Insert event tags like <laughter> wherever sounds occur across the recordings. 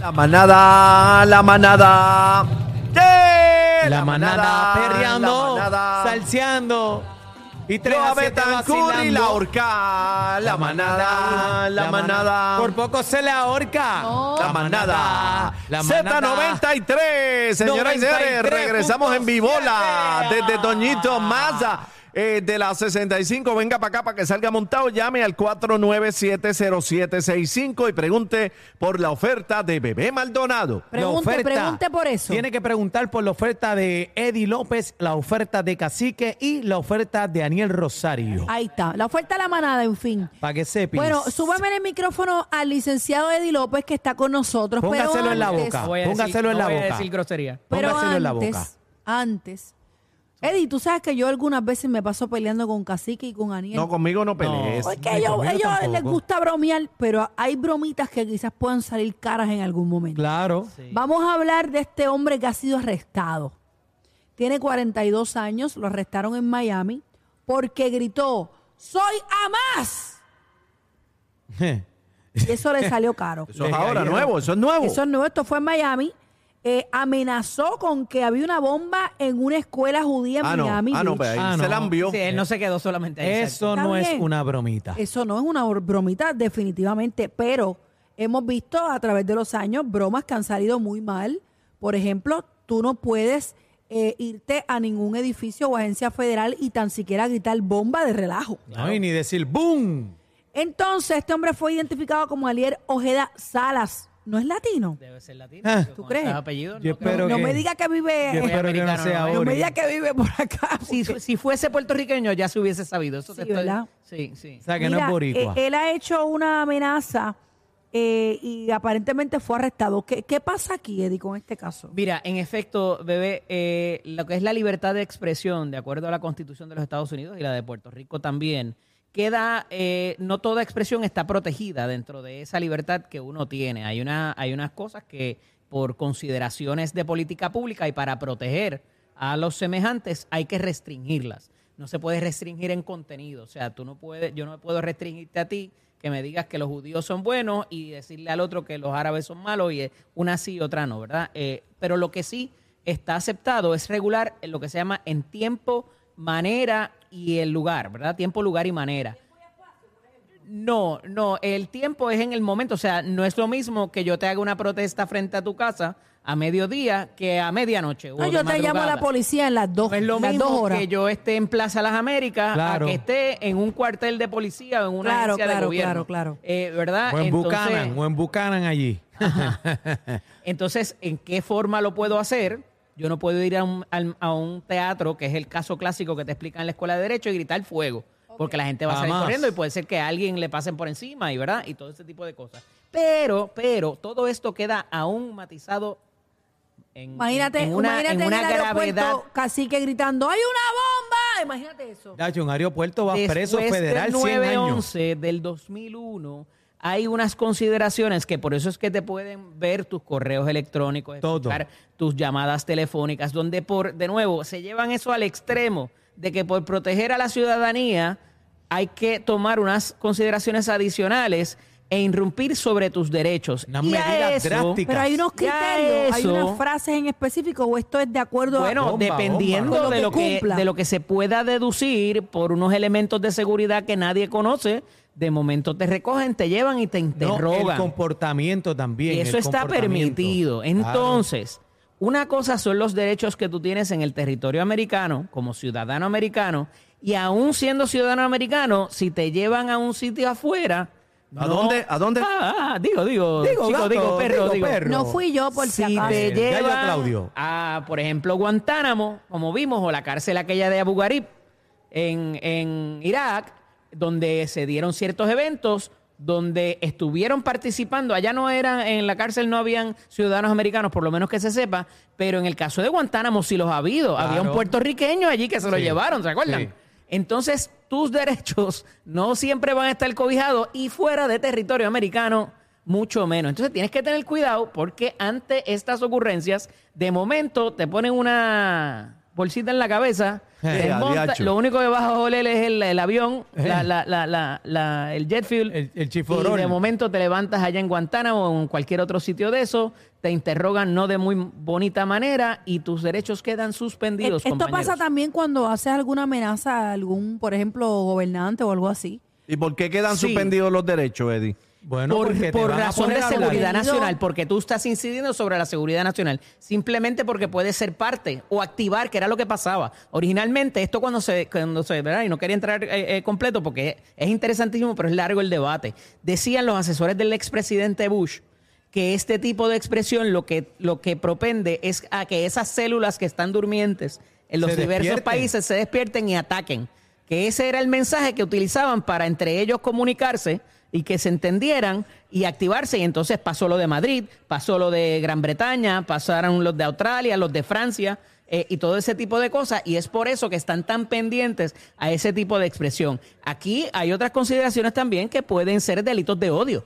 La manada, la manada. ¡Yeah! La manada perreando, la manada. salseando. Y tres Loa a siete y vacilando. la horca. La manada, la manada. Por poco se le ahorca. La manada. La manada. Z93. Señoras y señores, 93.7. regresamos en Vivola desde Toñito Maza. Eh, de la 65, venga para acá para que salga montado. Llame al 4970765 y pregunte por la oferta de Bebé Maldonado. La Pregunte, oferta. pregunte por eso. Tiene que preguntar por la oferta de Eddie López, la oferta de Cacique y la oferta de Daniel Rosario. Ahí está. La oferta de la manada, en fin. Para que sepas. Bueno, súbame en el micrófono al licenciado Eddie López que está con nosotros. Póngaselo pero en la boca. No Póngaselo en la voy a boca. decir grosería. Póngaselo en la boca. antes. Eddie, tú sabes que yo algunas veces me paso peleando con Cacique y con Aniel. No, conmigo no pelees. Porque Ni ellos, conmigo ellos les tampoco. gusta bromear, pero hay bromitas que quizás puedan salir caras en algún momento. Claro. Vamos a hablar de este hombre que ha sido arrestado. Tiene 42 años, lo arrestaron en Miami porque gritó, ¡Soy Hamas! <laughs> Y eso le salió caro. Eso es ahora nuevo, eso es nuevo. Eso es nuevo, esto fue en Miami. Eh, amenazó con que había una bomba en una escuela judía en ah, no, Miami. ah, no, Beach. pues ahí Ah, se no. la envió. Sí, él no se quedó solamente ahí. Eso Está no es bien. una bromita. Eso no es una bromita, definitivamente, pero hemos visto a través de los años bromas que han salido muy mal. Por ejemplo, tú no puedes eh, irte a ningún edificio o agencia federal y tan siquiera gritar bomba de relajo. No, y ni decir ¡boom! Entonces, este hombre fue identificado como Alier Ojeda Salas. ¿No es latino? Debe ser latino. Ah. porque ¿Tú con crees? esos apellidos, Yo no creo. espero no que- me diga que vive, Yo espero que no americano, sea no, no Ori. me diga que vive por acá. Si, porque- si fuese puertorriqueño ya se hubiese sabido. Eso te Sí, estoy- ¿verdad? Sí, sí. O sea, que no Mira, es boricua. eh, él ha hecho una amenaza eh, y aparentemente fue arrestado. ¿Qué, qué pasa aquí, Eddie, con este caso? Mira, en efecto, bebé, eh, lo que es la libertad de expresión, de acuerdo a la Constitución de los Estados Unidos y la de Puerto Rico también, queda, eh, no toda expresión está protegida dentro de esa libertad que uno tiene. Hay, una, hay unas cosas que por consideraciones de política pública y para proteger a los semejantes hay que restringirlas. No se puede restringir en contenido. O sea, tú no puedes, yo no puedo restringirte a ti que me digas que los judíos son buenos y decirle al otro que los árabes son malos y una sí y otra no, ¿verdad? Eh, pero lo que sí está aceptado es regular lo que se llama en tiempo, manera y el lugar, ¿verdad? Tiempo, lugar y manera. No, no, el tiempo es en el momento, o sea, no es lo mismo que yo te haga una protesta frente a tu casa a mediodía que a medianoche. No, de yo te llamo a la policía en las dos, No es lo las mismo dos horas. que yo esté en Plaza Las Américas Claro. a que esté en un cuartel de policía o en una Claro, agencia de claro, gobierno. claro, claro. Eh, ¿Verdad? O en Entonces- Buchanan, o en Buchanan allí. <laughs> entonces, ¿en qué forma lo puedo hacer? Yo no puedo ir a un, a un teatro, que es el caso clásico que te explican en la escuela de Derecho, y gritar fuego. Porque la gente va a salir Jamás. corriendo y puede ser que a alguien le pasen por encima, y ¿verdad? Y todo ese tipo de cosas. Pero, pero, todo esto queda aún matizado en, Imagínate, en una, imagínate en en, una el gravedad. aeropuerto cacique gritando, ¡hay una bomba! Imagínate eso. Dacho, un aeropuerto va preso Después federal del 100 años. 911 del 2001 hay unas consideraciones que por eso es que te pueden ver tus correos electrónicos, escuchar tus llamadas telefónicas, donde por de nuevo se llevan eso al extremo de que por proteger a la ciudadanía hay que tomar unas consideraciones adicionales e irrumpir sobre tus derechos. Unas medidas eso- drásticas. Pero hay unos criterios, hay unas frases en específico, o esto es de acuerdo Bueno, a... Bomba, dependiendo bomba. de, lo que de lo que se pueda deducir por unos elementos de seguridad que nadie conoce, de momento te recogen, te llevan y te No, el interrogan. comportamiento también. y eso el está permitido. Claro. Entonces, una cosa son los derechos que tú tienes en el territorio americano como ciudadano americano y aún siendo ciudadano americano, si te llevan a un sitio afuera... ¿A no- dónde? ¿A dónde? Ah, ah, digo, digo, Digo, chico, gato, digo, perro, digo, digo. perro. No fui yo, por si si acaso. te llevan Claudio. a, por ejemplo, Guantánamo, como vimos, o la cárcel aquella de Abu Ghraib en, en Irak, donde se dieron ciertos eventos, donde estuvieron participando, allá no eran, en la cárcel no habían ciudadanos americanos, por lo menos que se sepa, pero en el caso de Guantánamo sí los ha habido. Había un puertorriqueño allí que se lo llevaron, ¿se acuerdan? Sí. Entonces, tus <laughs> derechos no siempre van a estar cobijados y fuera de territorio americano, mucho menos. Entonces, tienes que tener cuidado porque ante estas ocurrencias, de momento te ponen una bolsita en la cabeza Eh, monta- lo único que vas a oler es el, el avión, la- la- la- la- la- el jet fuel. El- el y de momento te levantas allá en Guantánamo o en cualquier otro sitio de eso, te interrogan no de muy bonita manera y tus derechos quedan suspendidos. E, Esto compañeros. pasa también cuando haces alguna amenaza a algún, por ejemplo, gobernante o algo así. ¿Y por qué quedan Sí. suspendidos los derechos, Eddie? Bueno, por, porque razón de seguridad nacional, porque tú estás incidiendo sobre la seguridad nacional, simplemente porque puede ser parte o activar, que era lo que pasaba. Originalmente, esto cuando se, cuando se, ¿verdad? Y no quería entrar eh, eh, completo porque es interesantísimo, pero es largo el debate. Decían los asesores del expresidente Bush que este tipo de expresión lo que, lo que propende es a que esas células que están durmientes en los Se diversos despierten. países se despierten y ataquen. Que ese era el mensaje que utilizaban para entre ellos comunicarse y que se entendieran y activarse. Y entonces pasó lo de Madrid, pasó lo de Gran Bretaña, pasaron los de Australia, los de Francia. eh, y todo ese tipo de cosas, y es por eso que están tan pendientes a ese tipo de expresión. Aquí hay otras consideraciones también que pueden ser delitos de odio.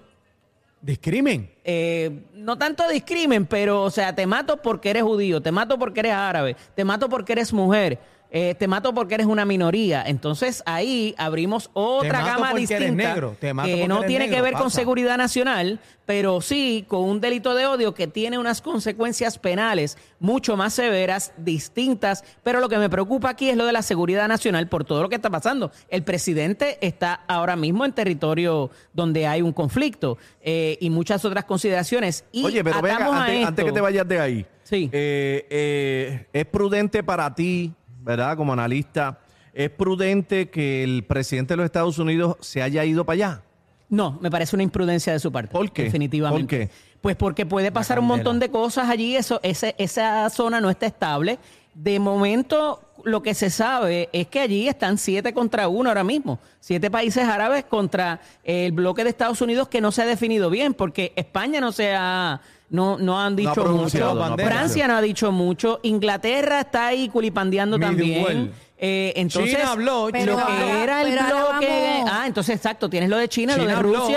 Discrimen. Eh, no tanto discrimen, pero, o sea, te mato porque eres judío, te mato porque eres árabe, te mato porque eres mujer, eh, te mato porque eres una minoría. Entonces ahí abrimos otra gama distinta negro, que no tiene que ver con seguridad nacional, pero sí con un delito de odio que tiene unas consecuencias penales mucho más severas, distintas. Pero lo que me preocupa aquí es lo de la seguridad nacional por todo lo que está pasando. El presidente está ahora mismo en territorio donde hay un conflicto eh, y muchas otras consideraciones. Y Oye, pero venga, antes, que te vayas de ahí. Sí. eh, eh, es prudente para ti, ¿verdad? Como analista, es prudente que el presidente de los Estados Unidos se haya ido para allá. No, me parece una imprudencia de su parte. ¿Por qué? Definitivamente. ¿Por qué? Pues porque puede pasar un montón de cosas allí, eso, ese- esa zona no está estable. De momento, lo que se sabe es que allí están siete contra uno ahora mismo. Siete países árabes contra el bloque de Estados Unidos que no se ha definido bien, porque España no se ha. No, no han dicho mucho. Francia no ha dicho mucho. Inglaterra está ahí culipandeando también. Eh, entonces, China habló, lo que era el bloque. Ah, entonces exacto, tienes lo de China, lo China de habló.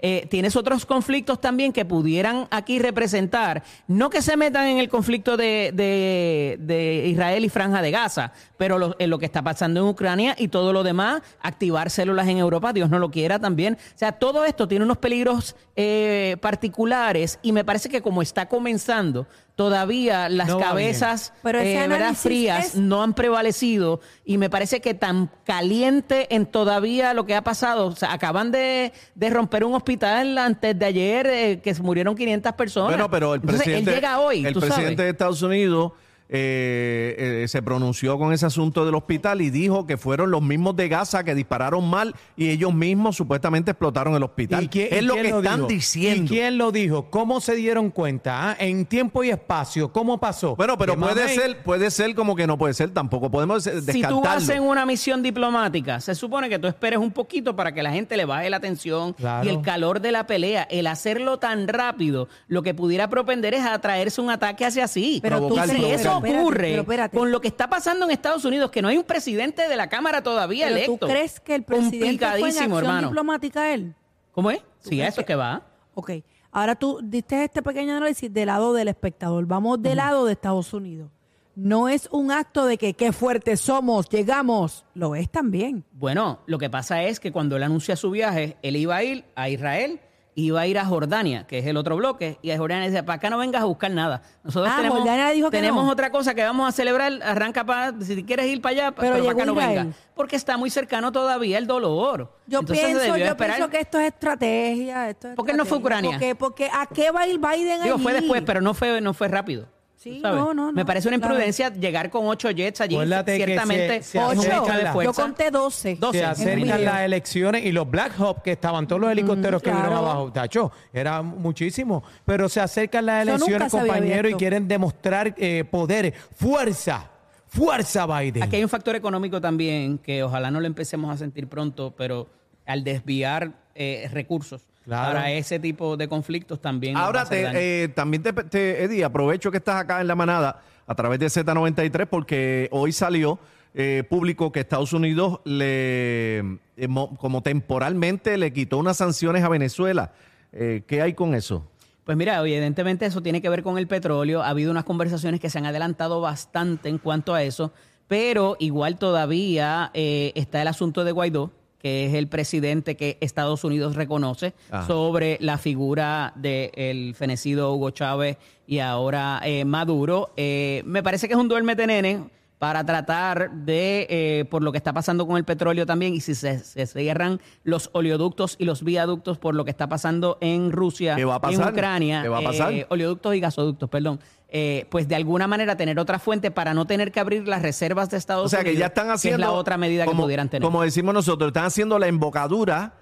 Eh, tienes otros conflictos también que pudieran aquí representar, no que se metan en el conflicto de, de- de Israel y Franja de Gaza, pero en lo que está pasando en Ucrania y todo lo demás, activar células en Europa, Dios no lo quiera también. O sea, todo esto tiene unos peligros eh, particulares y me parece que como está comenzando, todavía las No cabezas Pero eh, frías es- no han prevalecido y me parece que tan caliente en todavía lo que ha pasado, o sea, acaban de, de romper un hospital antes de ayer eh, que se murieron 500 personas. Bueno, pero el Entonces, presidente, él llega hoy, el tú presidente sabes. de Estados Unidos eh, eh, se pronunció con ese asunto del hospital y dijo que fueron los mismos de Gaza que dispararon mal y ellos mismos supuestamente explotaron el hospital. quién- es lo quién que están dijo? diciendo. ¿Y quién lo dijo? ¿Cómo se dieron cuenta? ah? En tiempo y espacio, ¿cómo pasó? Bueno, pero puede mamey, ser, puede ser como que no puede ser tampoco. Podemos eh, Si descartarlo. tú vas en una misión diplomática, se supone que tú esperes un poquito para que la gente le baje la atención Claro. y el calor de la pelea. El hacerlo tan rápido, lo que pudiera propender es atraerse un ataque hacia sí. Pero tú si eso pero espérate, ocurre pero espérate. con lo que está pasando en Estados Unidos, que no hay un presidente de la Cámara todavía Pero electo. tú crees que el presidente fue en acción hermano. diplomática él. ¿Cómo es? Sí, eso es que va. Ok. Ahora tú diste este pequeño análisis del lado del espectador. Vamos del lado de Estados Unidos. No es un acto de que qué fuertes somos, llegamos. Lo es también. Bueno, lo que pasa es que cuando él anuncia su viaje, él iba a ir a Israel, iba a ir a Jordania, que es el otro bloque, y a Jordania dice, para acá no vengas a buscar nada. Nosotros Ah, tenemos, Jordania dijo que tenemos no. otra cosa que vamos a celebrar, arranca para, si quieres ir para allá, Pero pero, para acá no Israel. venga. Porque está muy cercano todavía el dolor. Yo Entonces pienso, yo esperar. pienso que esto es estrategia. Esto es ¿Por qué no fue. Ucrania? Porque, porque ¿a qué va a ir Biden Digo, fue después, pero no fue, no fue rápido. Sí, ¿tú sabes? no, no, Me parece una claro. imprudencia llegar con ocho jets allí. Acuérdate Ciertamente se- se Ocho. de Yo fuerza. Yo conté 12. Doce. Se en acercan las elecciones y los Black Hawk que estaban, todos los helicópteros que vieron claro. abajo, tacho, era muchísimo. Pero se acercan las elecciones, compañeros, y quieren demostrar eh, poder, fuerza, fuerza Biden. Aquí hay un factor económico también que ojalá no lo empecemos a sentir pronto, pero al desviar eh, recursos Claro. para ese tipo de conflictos también. Ahora, te, eh, también te, te- Eddie, aprovecho que estás acá en la manada a través de Z93 porque hoy salió eh, público que Estados Unidos le, eh, mo- como temporalmente le quitó unas sanciones a Venezuela. Eh, ¿Qué hay con eso? Pues mira, evidentemente eso tiene que ver con el petróleo. Ha habido unas conversaciones que se han adelantado bastante en cuanto a eso, pero igual todavía eh, está el asunto de Guaidó, que es el presidente que Estados Unidos reconoce Ajá. sobre la figura del fenecido Hugo Chávez y ahora eh, Maduro. Eh, me parece que es un duerme de nene para tratar de, eh, por lo que está pasando con el petróleo también, y si se, se cierran los oleoductos y los viaductos por lo que está pasando en Rusia, ¿Qué va a pasar? en Ucrania, ¿Qué va a pasar? eh, oleoductos y gasoductos, perdón, eh, pues de alguna manera tener otra fuente para no tener que abrir las reservas de Estados O sea que Unidos, ya están haciendo. es la otra medida como, que pudieran tener. Como decimos nosotros, están haciendo la embocadura,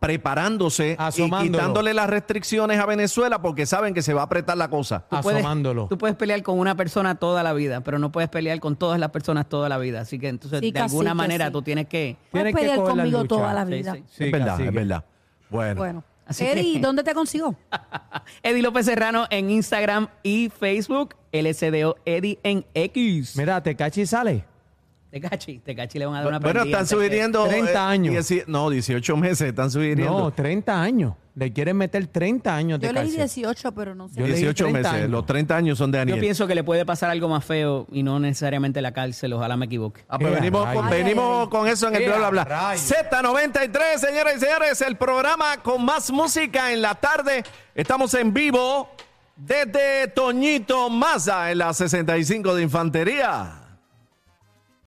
preparándose y quitándole las restricciones a Venezuela porque saben que se va a apretar la cosa. Tú puedes- Asomándolo. Tú puedes pelear con una persona toda la vida, pero no puedes pelear con todas las personas toda la vida. Así que entonces, Sí, de alguna manera, sí. tú tienes que... Puedes Tienes que pelear conmigo toda la vida. sí. Sí, es verdad, cacique. es verdad. Bueno. Bueno. Así Eddie, que- ¿dónde te consigo? <laughs> Eddie López Serrano en Instagram y Facebook, LSDO Eddie en X. Mira, Tecachi sale. Te cachi, te cachi le van a dar una Bueno, están sugiriendo. 30 años. dieci- no, 18 meses están sugiriendo. No, 30 años. Le quieren meter 30 años de Yo leí cárcel. 18, pero no sé. Yo leí 18 30 meses. años. Los 30 años son de Yo Daniel. pienso que le puede pasar algo más feo y no necesariamente la cárcel, ojalá me equivoque. Ah, pues ¡Ea, venimos, con, venimos con eso en el ¡Ea, bla bla bla. rayos! Z93, señoras y señores, el programa con más música en la tarde. Estamos en vivo desde Toñito Maza en la 65 de Infantería.